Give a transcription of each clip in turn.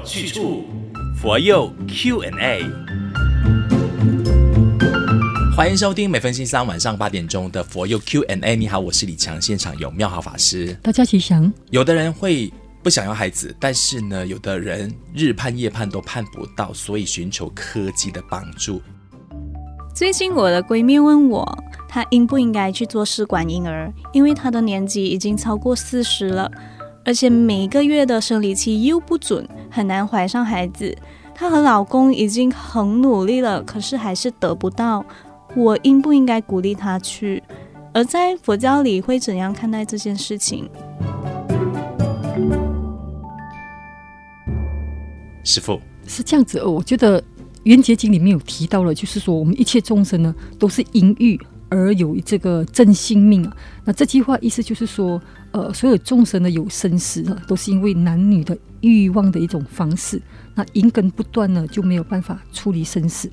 有去处，佛佑 Q&A。欢迎收听每逢星期三晚上八点钟的佛佑 Q&A。你好，我是李强，现场有妙好法师。大家吉祥。有的人会不想要孩子，但是呢，有的人日盼夜盼都盼不到，所以寻求科技的帮助。最近我的闺蜜问我，她应不应该去做试管婴儿，因为她的年纪已经超过四十了，而且每个月的生理期又不准，很难怀上孩子。她和老公已经很努力了，可是还是得不到。我应不应该鼓励她去？而在佛教里会怎样看待这件事情？师傅是这样子哦，我觉得。《圆觉经》里面有提到了，就是说我们一切众生呢，都是因欲而有这个正性命啊。那这句话意思就是说，呃，所有众生呢有生死啊，都是因为男女的欲望的一种方式。那因根不断呢，就没有办法处理生死。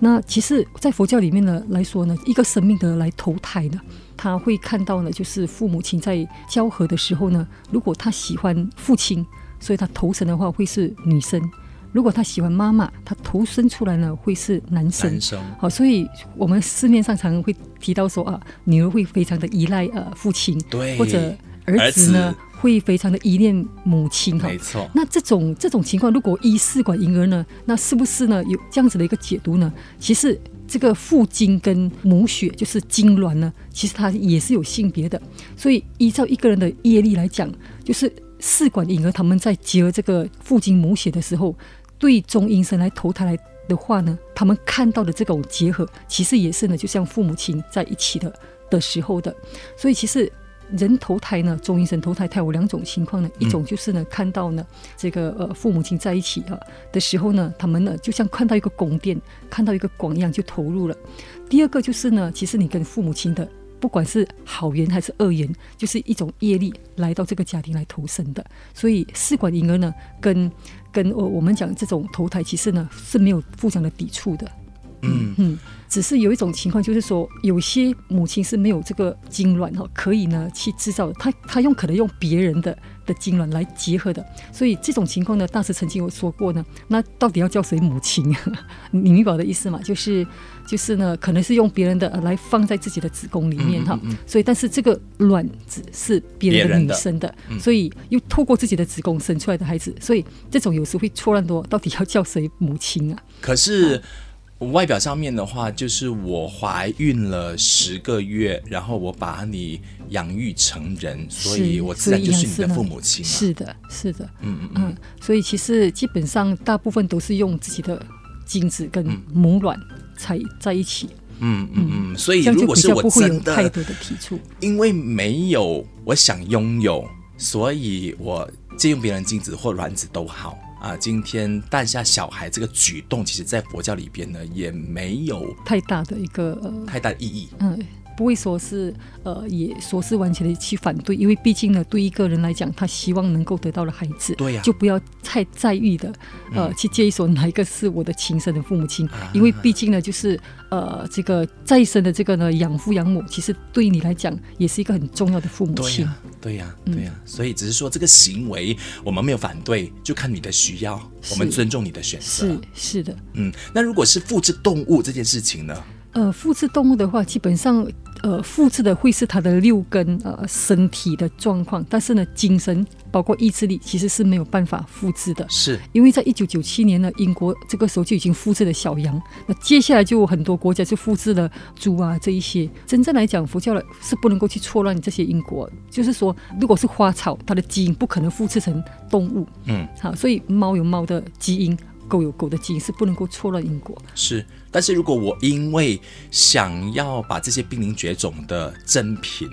那其实，在佛教里面呢来说呢，一个生命的来投胎呢，他会看到呢，就是父母亲在交合的时候呢，如果他喜欢父亲，所以他投生的话会是女生。如果他喜欢妈妈，他投生出来呢会是男生。男生好，所以我们市面上常常会提到说啊，女儿会非常的依赖呃父亲，对，或者儿子呢会非常的依恋母亲。哈，没错。那这种这种情况，如果依试管婴儿呢，那是不是呢有这样子的一个解读呢？其实这个父精跟母血就是精卵呢，其实它也是有性别的。所以依照一个人的业力来讲，就是试管婴儿他们在结合这个父精母血的时候。对中医生来投胎来的话呢，他们看到的这种结合，其实也是呢，就像父母亲在一起的的时候的。所以其实人投胎呢，中医生投胎，它有两种情况呢，一种就是呢，看到呢这个呃父母亲在一起啊的时候呢，他们呢就像看到一个宫殿，看到一个光一样就投入了。第二个就是呢，其实你跟父母亲的。不管是好缘还是恶缘，就是一种业力来到这个家庭来投生的。所以试管婴儿呢，跟跟我我们讲这种投胎，其实呢是没有互相的抵触的。嗯嗯，只是有一种情况，就是说有些母亲是没有这个精卵哈，可以呢去制造，她她用可能用别人的的精卵来结合的。所以这种情况呢，大师曾经有说过呢，那到底要叫谁母亲？你明白我的意思吗？就是。就是呢，可能是用别人的来放在自己的子宫里面哈，嗯嗯嗯，所以但是这个卵子是别人的女生的，所以又透过自己的子宫生出来的孩子，所以这种有时会错乱多，到底要叫谁母亲啊？可是外表上面的话，就是我怀孕了十个月，然后我把你养育成人，所以我自然就是你的父母亲。是的，是的，嗯嗯嗯，所以其实基本上大部分都是用自己的精子跟母卵。才在一起，嗯嗯嗯，所以如果是我真的太多的提出，因为没有我想拥有，所以我借用别人精子或卵子都好啊。今天诞下小孩这个举动，其实在佛教里边呢，也没有太大的一个、呃、太大的意义，嗯。不会说是，呃，也说是完全的去反对，因为毕竟呢，对一个人来讲，他希望能够得到的孩子，对呀、啊，就不要太在意的，呃，嗯、去介意说哪一个是我的亲生的父母亲，啊、因为毕竟呢，就是呃，这个再生的这个呢，养父养母，其实对你来讲也是一个很重要的父母亲，对呀、啊，对呀、所以只是说这个行为我们没有反对，就看你的需要，我们尊重你的选择，是是的，嗯，那如果是复制动物这件事情呢？呃，复制动物的话，基本上，呃，复制的会是它的六根，呃，身体的状况，但是呢，精神包括意志力，其实是没有办法复制的。是，因为在一九九七年呢，英国这个时候就已经复制了小羊，那接下来就有很多国家就复制了猪啊这一些。真正来讲，佛教的是不能够去错乱这些因果，就是说，如果是花草，它的基因不可能复制成动物。嗯，好，所以猫有猫的基因。狗有狗的基因是不能够错乱因果，是。但是如果我因为想要把这些濒临绝种的珍品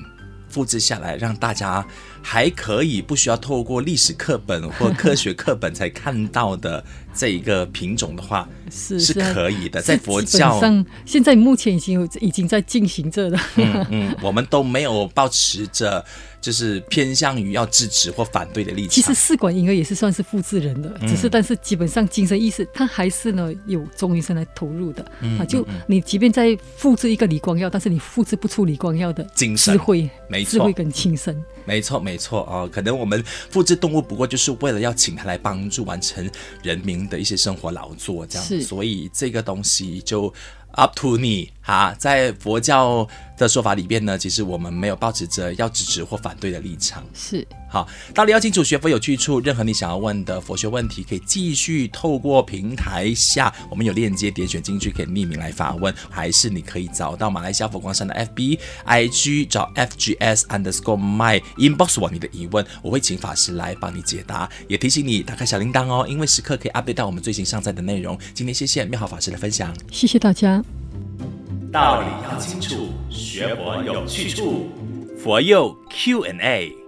复制下来，让大家还可以不需要透过历史课本或科学课本才看到的这一个品种的话，是是可以的，在佛教上，现在目前已经有已经在进行着了。嗯嗯，我们都没有保持着就是偏向于要支持或反对的立场。其实试管婴儿也是算是复制人的，只是但是基本上精神意识，它还是呢有中医生来投入的。啊。就你即便在复制一个李光耀，但是你复制不出李光耀的精神。智慧、没错，智慧跟精神。没错，没错。哦，可能我们复制动物不过就是为了要请他来帮助完成人民的一些生活劳作，这样，是。所以这个东西就 up to 你哈，在佛教的说法里边呢，其实我们没有抱持着要支持或反对的立场。是，好，道理要清楚，学佛有去处。任何你想要问的佛学问题，可以继续透过平台下，我们有链接，点选进去可以匿名来发问，还是你可以找到马来西亚佛光山的 FB、IG，找 FGS underscore my inbox 我你的疑问，我会请法师来帮你解答。也提醒你打开小铃铛哦，因为时刻可以 update 到我们最新上载的内容。今天谢谢妙好法师的分享，谢谢大家。道理要清楚，学佛有去处，佛佑 Q&A。